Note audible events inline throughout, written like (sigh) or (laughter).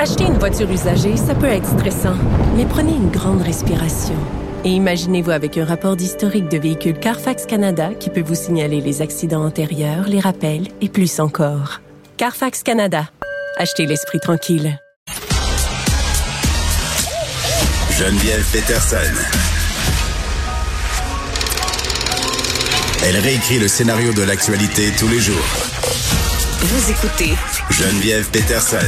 Acheter une voiture usagée, ça peut être stressant, mais prenez une grande respiration. Et imaginez-vous avec un rapport d'historique de véhicule Carfax Canada qui peut vous signaler les accidents antérieurs, les rappels et plus encore. Carfax Canada. Achetez l'esprit tranquille. Geneviève Peterson. Elle réécrit le scénario de l'actualité tous les jours. Vous écoutez Geneviève Peterson.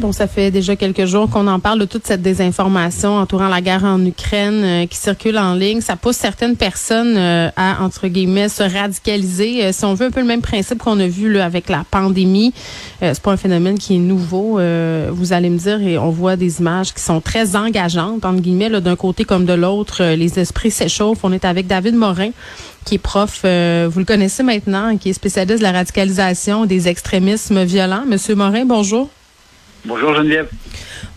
Bon, ça fait déjà quelques jours qu'on en parle de toute cette désinformation entourant la guerre en Ukraine euh, qui circule en ligne. Ça pousse certaines personnes euh, à, entre guillemets, se radicaliser. Euh, si on veut un peu le même principe qu'on a vu là, avec la pandémie, c'est pas un phénomène qui est nouveau. vous allez me dire, et on voit des images qui sont très engageantes, entre guillemets, d'un côté comme de l'autre. les esprits s'échauffent. On est avec David Morin, qui est prof, vous le connaissez maintenant, qui est spécialiste de la radicalisation des extrémismes violents. Monsieur Morin, bonjour. Bonjour Geneviève.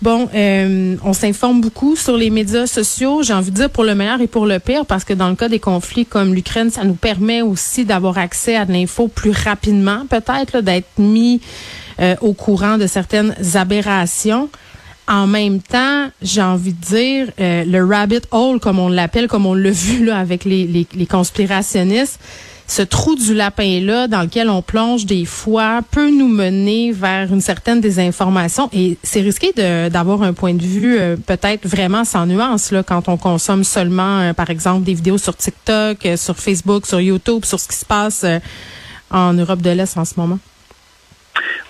Bon, euh, on s'informe beaucoup sur les médias sociaux, j'ai envie de dire pour le meilleur et pour le pire, parce que dans le cas des conflits comme l'Ukraine, ça nous permet aussi d'avoir accès à de l'info plus rapidement, peut-être, d'être mis euh, au courant de certaines aberrations. En même temps, j'ai envie de dire, euh, le rabbit hole, comme on l'appelle, comme on l'a (laughs) vu là avec les, conspirationnistes, ce trou du lapin-là dans lequel on plonge des fois peut nous mener vers une certaine désinformation et c'est risqué d'avoir un point de vue euh, peut-être vraiment sans nuance là, quand on consomme seulement, euh, par exemple, des vidéos sur TikTok, euh, sur Facebook, sur YouTube, sur ce qui se passe en Europe de l'Est en ce moment.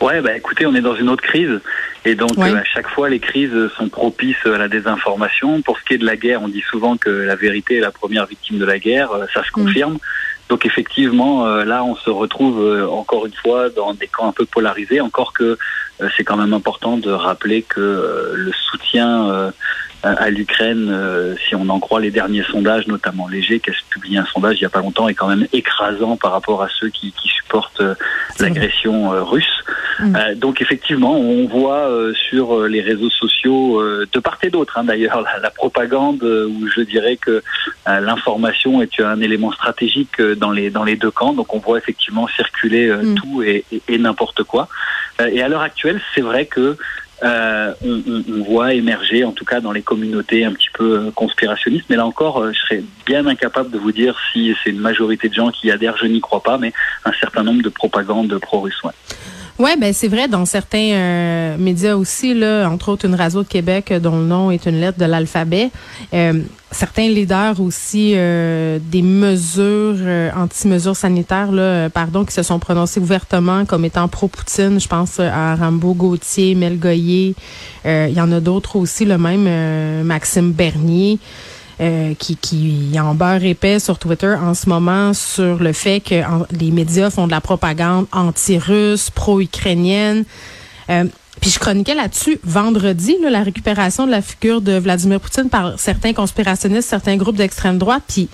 Ouais, bah écoutez, on est dans une autre crise et donc à chaque fois les crises sont propices à la désinformation. Pour ce qui est de la guerre, on dit souvent que la vérité est la première victime de la guerre, ça se mm. confirme. Donc effectivement, euh, là, on se retrouve euh, encore une fois dans des camps un peu polarisés, encore que c'est quand même important de rappeler que le soutien à l'Ukraine, si on en croit les derniers sondages, notamment Léger, qui a publié un sondage il n'y a pas longtemps, est quand même écrasant par rapport à ceux qui, qui supportent l'agression russe. Mm. donc effectivement, on voit sur les réseaux sociaux, de part et d'autre hein, d'ailleurs, (laughs) la, propagande où je dirais que l'information est un élément stratégique dans les dans les deux camps. Donc on voit effectivement circuler mm. tout et, et n'importe quoi. et à l'heure actuelle, c'est vrai que euh, on, voit émerger, en tout cas dans les communautés un petit peu euh, conspirationnistes. Mais là encore, euh, je serais bien incapable de vous dire si c'est une majorité de gens qui adhèrent, je n'y crois pas, mais un certain nombre de propagandes pro-russes. Ouais, ben c'est vrai dans certains euh, médias aussi là, entre autres une radio de Québec euh, dont le nom est une lettre de l'alphabet. Euh, certains leaders aussi des mesures anti-mesures sanitaires là, pardon, qui se sont prononcés ouvertement comme étant pro-Poutine. Je pense à Rambo Gauthier, Mel Goyer. Il y en a d'autres aussi, le même Maxime Bernier. Euh, qui, qui en beurre épais sur Twitter en ce moment sur le fait que les médias font de la propagande anti-russe, pro-ukrainienne. Euh, puis je chroniquais là-dessus vendredi la récupération de la figure de Vladimir Poutine par certains conspirationnistes, certains groupes d'extrême droite. Puis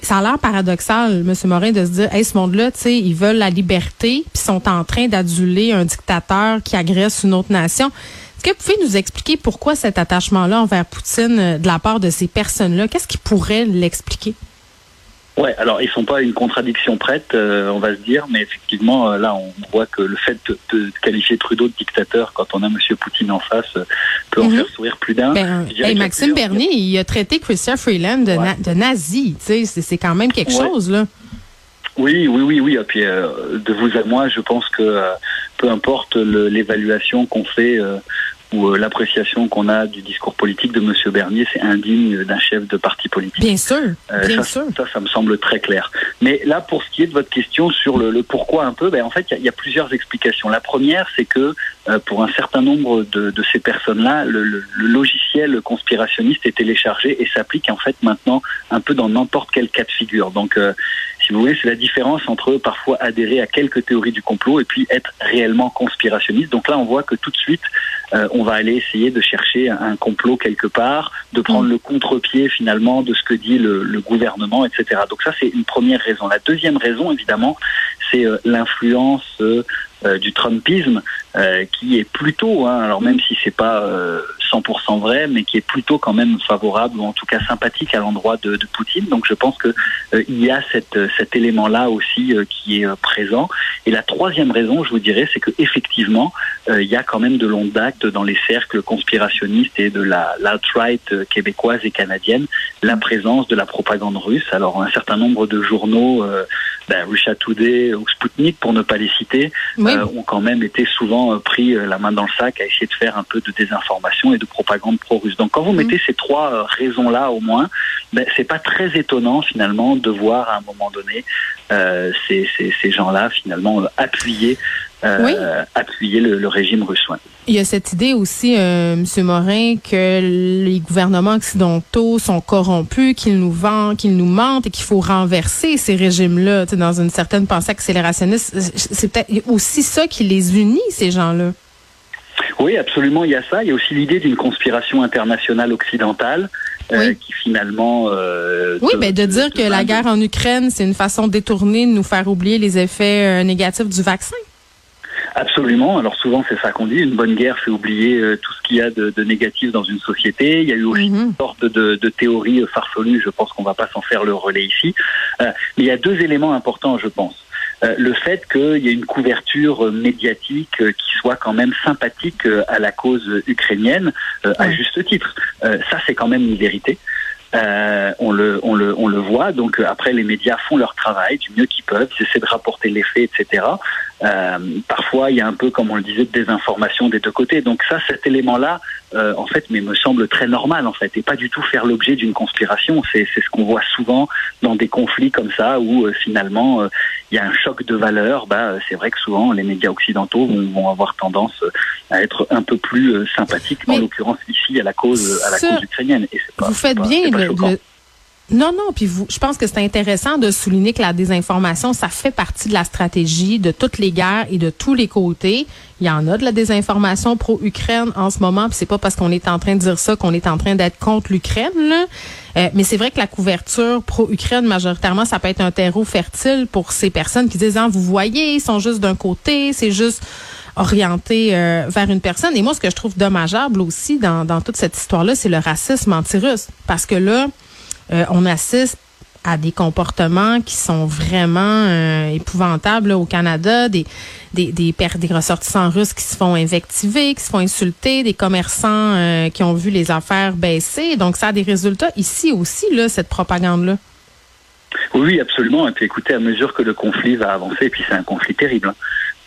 ça a l'air paradoxal, M. Morin, de se dire, hey, ce monde-là, ils veulent la liberté, puis sont en train d'aduler un dictateur qui agresse une autre nation. Que vous pouvez nous expliquer pourquoi cet attachement-là envers Poutine euh, de la part de ces personnes-là? Qu'est-ce qui pourrait l'expliquer? Ouais, alors ils sont pas une contradiction prête, euh, on va se dire, mais effectivement, euh, là, on voit que le fait de, qualifier Trudeau de dictateur quand on a M. Poutine en face peut en mhm. faire sourire plus d'un. Ben, Maxime Bernier, il a traité Christian Freeland de, nazi, tu sais, c'est quand même quelque chose, là. Oui, oui, oui, oui. Et puis, de vous à moi, je pense que peu importe l'évaluation qu'on fait où euh, l'appréciation qu'on a du discours politique de M. Bernier, c'est indigne d'un chef de parti politique. Bien sûr, euh, bien ça, sûr. Ça, ça me semble très clair. Mais là, pour ce qui est de votre question sur le, pourquoi un peu, ben, en fait, il y, a plusieurs explications. La première, c'est que euh, pour un certain nombre de, de ces personnes-là, le, le, logiciel conspirationniste est téléchargé et s'applique en fait maintenant un peu dans n'importe quel cas de figure. Donc, si vous voulez, c'est la différence entre parfois adhérer à quelques théories du complot et puis être réellement conspirationniste. Donc là, on voit que tout de suite, euh, on va aller essayer de chercher un complot quelque part, de prendre mm. le contre-pied finalement de ce que dit le, le gouvernement, etc. Donc ça, c'est une première raison. La deuxième raison, évidemment, c'est euh, l'influence euh, du Trumpisme qui est plutôt, hein, alors même si c'est pas 100% vrai, mais qui est plutôt quand même favorable ou en tout cas sympathique à l'endroit de, Poutine. Donc je pense que euh, il y a cette, cet élément-là aussi euh, qui est euh, présent. Et la troisième raison, je vous dirais, c'est que effectivement, il y a quand même de longue date dans les cercles conspirationnistes et de la l'alt-right québécoise et canadienne la présence de la propagande russe. Alors un certain nombre de journaux, ben, Russia Today ou Sputnik, pour ne pas les citer, ont quand même été souvent pris la main dans le sac à essayer de faire un peu de désinformation et de propagande pro-russe. Donc quand vous mm. mettez ces trois euh, raisons-là au moins, ben, c'est pas très étonnant finalement de voir à un moment donné euh, ces, ces, ces gens-là finalement euh, appuyer euh, appuyer le, le, régime russe. Il y a cette idée aussi, euh, M. Morin, que les gouvernements occidentaux sont corrompus, qu'ils nous vendent, qu'ils nous mentent et qu'il faut renverser ces régimes-là dans une certaine pensée accélérationniste. C'est peut-être aussi ça qui les unit, ces gens-là. Oui, absolument, il y a ça. Il y a aussi l'idée d'une conspiration internationale occidentale. Euh, qui finalement euh, oui mais de, dire que la guerre en Ukraine c'est une façon détournée de nous faire oublier les effets euh, négatifs du vaccin Absolument. Alors souvent c'est ça qu'on dit. Une bonne guerre fait oublier tout ce qu'il y a de, de, négatif dans une société. Il y a eu aussi mhm. une sorte de, de théorie farfelue. Je pense qu'on va pas s'en faire le relais ici. mais il y a deux éléments importants, je pense. Euh, le fait qu'il y ait une couverture médiatique euh, qui soit quand même sympathique euh, à la cause ukrainienne, à juste titre. ça, c'est quand même une vérité. Euh, on, le, on, le, on le voit. Donc après, les médias font leur travail du mieux qu'ils peuvent, ils essaient de rapporter les faits, etc. Euh, parfois, il y a un peu, comme on le disait, de désinformation des deux côtés. Donc ça, cet élément-là, euh, en fait, mais me semble très normal, en fait, et pas du tout faire l'objet d'une conspiration. C'est ce qu'on voit souvent dans des conflits comme ça, où finalement, il y a un choc de valeurs. Bah, c'est vrai que souvent, les médias occidentaux vont, vont, avoir tendance à être un peu plus sympathiques, en l'occurrence ici, à la cause, à la cause ukrainienne. Et pas, vous faites bien non, non, puis vous, je pense que c'est intéressant de souligner que la désinformation, ça fait partie de la stratégie de toutes les guerres et de tous les côtés. Il y en a de la désinformation pro-Ukraine en ce moment, puis c'est pas parce qu'on est en train de dire ça qu'on est en train d'être contre l'Ukraine. Euh, mais c'est vrai que la couverture pro-Ukraine, majoritairement, ça peut être un terreau fertile pour ces personnes qui disent, ah, vous voyez, ils sont juste d'un côté, c'est juste orienté euh, vers une personne. Et moi, ce que je trouve dommageable aussi dans, toute cette histoire-là, c'est le racisme anti-russe. Parce que là, euh, on assiste à des comportements qui sont vraiment euh, épouvantables au Canada, des des, des, des ressortissants russes qui se font invectiver, qui se font insulter, des commerçants qui ont vu les affaires baisser. Donc, ça a des résultats ici aussi, là, cette propagande-là. Oui, absolument. Et puis écoutez, à mesure que le conflit va avancer, et puis c'est un conflit terrible, hein,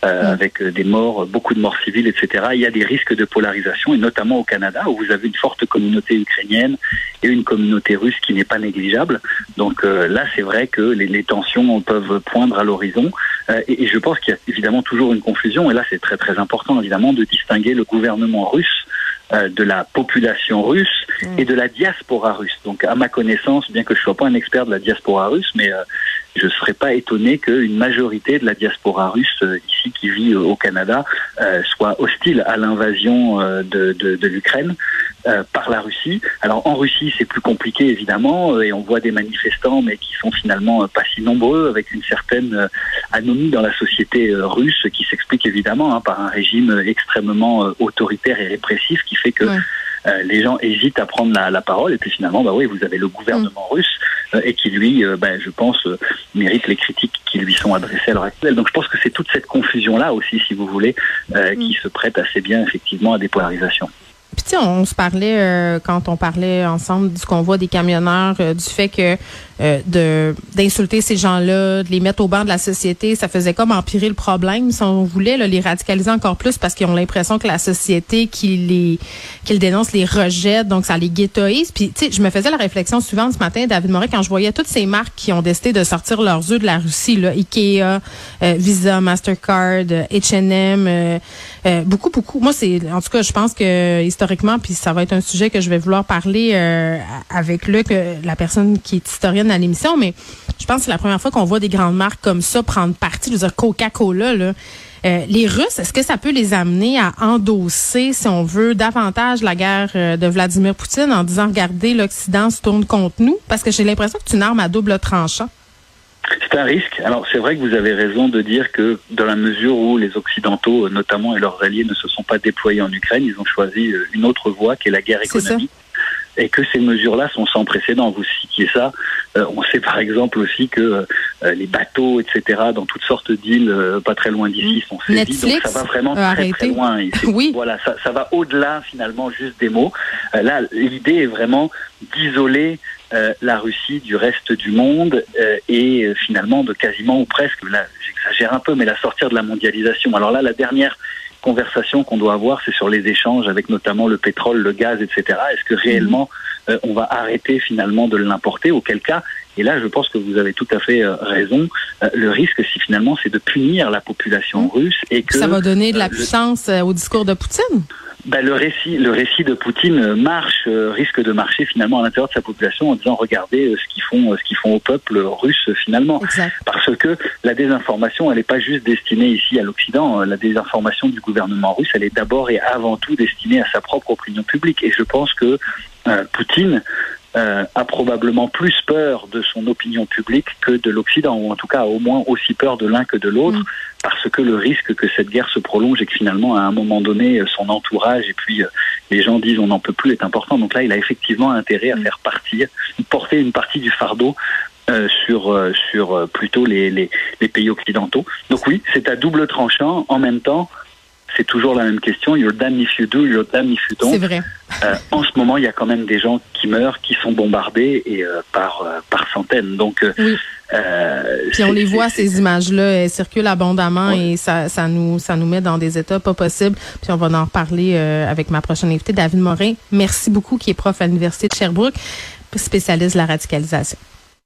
euh, mm. avec euh, des morts, beaucoup de morts civiles, etc. Il y a des risques de polarisation, et notamment au Canada, où vous avez une forte communauté ukrainienne et une communauté russe qui n'est pas négligeable. Donc euh, là, c'est vrai que les, les, tensions peuvent poindre à l'horizon, et, et, je pense qu'il y a évidemment toujours une confusion, et là c'est très très important évidemment de distinguer le gouvernement russe de la population russe et de la diaspora russe. Donc, à ma connaissance, bien que je ne sois pas un expert de la diaspora russe, mais je ne serais pas étonné qu'une majorité de la diaspora russe euh, ici qui vit euh, au Canada euh, soit hostile à l'invasion de, de, de l'Ukraine par la Russie. Alors en Russie, c'est plus compliqué évidemment, et on voit des manifestants, mais qui sont finalement pas si nombreux, avec une certaine anomie dans la société russe, qui s'explique évidemment hein, par un régime extrêmement autoritaire et répressif, qui fait que les gens hésitent à prendre la, la, parole, et puis finalement, bah oui, vous avez le gouvernement mm. russe euh, et qui lui, euh, ben, je pense, euh, mérite les critiques qui lui sont adressées à l'heure actuelle. Donc je pense que c'est toute cette confusion-là aussi, si vous voulez, qui mm. se prête assez bien effectivement à des polarisations. Puis tu sais, on se parlait quand on parlait ensemble du convoi des camionneurs, du fait que euh, d'insulter ces gens-là, de les mettre au banc de la société, ça faisait comme empirer le problème si on voulait les radicaliser encore plus parce qu'ils ont l'impression que la société qui les qu'ils dénoncent les rejette, donc ça les ghettoise. Puis tu sais, je me faisais la réflexion suivante ce matin, David Moret, quand je voyais toutes ces marques qui ont décidé de sortir leurs œufs de la Russie, là, Ikea, euh, Visa, Mastercard, H&M, beaucoup beaucoup. Moi c'est en tout cas, je pense que historiquement, puis ça va être un sujet que je vais vouloir parler avec Luc, la personne qui est historienne à l'émission, mais je pense que c'est la première fois qu'on voit des grandes marques comme ça prendre parti. Je veux dire, Coca-Cola, là. Euh, les Russes, est-ce que ça peut les amener à endosser, si on veut, davantage la guerre euh, de Vladimir Poutine en disant, regardez, l'Occident se tourne contre nous? Parce que j'ai l'impression que c'est une arme à double tranchant. C'est un risque. Alors c'est vrai que vous avez raison de dire que dans la mesure où les Occidentaux, notamment et leurs alliés, ne se sont pas déployés en Ukraine, ils ont choisi euh, une autre voie qui est la guerre économique et que ces mesures-là sont sans précédent. Vous citiez ça. Euh, on sait par exemple aussi que euh, les bateaux, etc., dans toutes sortes d'îles pas très loin d'ici, sont saisis. Donc ça va vraiment très très loin. (laughs) oui. Voilà, ça, ça va au-delà finalement juste des mots. là, l'idée est vraiment d'isoler euh, la Russie du reste du monde euh, et euh, finalement de quasiment ou presque, là j'exagère un peu, mais la sortir de la mondialisation. Alors là, la dernière conversation qu'on doit avoir, c'est sur les échanges avec notamment le pétrole, le gaz, etc. Est-ce que réellement mhm. on va arrêter finalement de l'importer Auquel cas, et là je pense que vous avez tout à fait raison, le risque si finalement c'est de punir la population mhm. russe et que... Ça va donner de la puissance au discours de Poutine? Ben, le récit, le récit de Poutine marche, euh, risque de marcher finalement à l'intérieur de sa population en disant regardez euh, ce qu'ils font, euh, ce qu'ils font au peuple russe finalement, parce que la désinformation, elle n'est pas juste destinée ici à l'Occident. La désinformation du gouvernement russe, elle est d'abord et avant tout destinée à sa propre opinion publique. Et je pense que Poutine euh, a probablement plus peur de son opinion publique que de l'Occident, ou en tout cas au moins aussi peur de l'un que de l'autre, mm. parce que le risque que cette guerre se prolonge et que finalement à un moment donné son entourage et puis euh, les gens disent on n'en peut plus est important. Donc là, il a effectivement intérêt à mm. faire partir, porter une partie du fardeau euh, sur sur plutôt les, les, les pays occidentaux. Donc oui, c'est à double tranchant. En même temps, c'est toujours la même question. You're damned if you do, you're damned if you don't. C'est vrai. Euh, en ce moment, il y a quand même des gens qui meurent, qui sont bombardés et euh, par euh, par centaines. Donc, oui. puis on les voit ces images-là, elles circulent abondamment et ça, ça nous ça nous met dans des états pas possibles. Puis on va en reparler avec ma prochaine invitée, David Morin. Merci beaucoup, qui est prof à l'université de Sherbrooke, spécialiste de la radicalisation.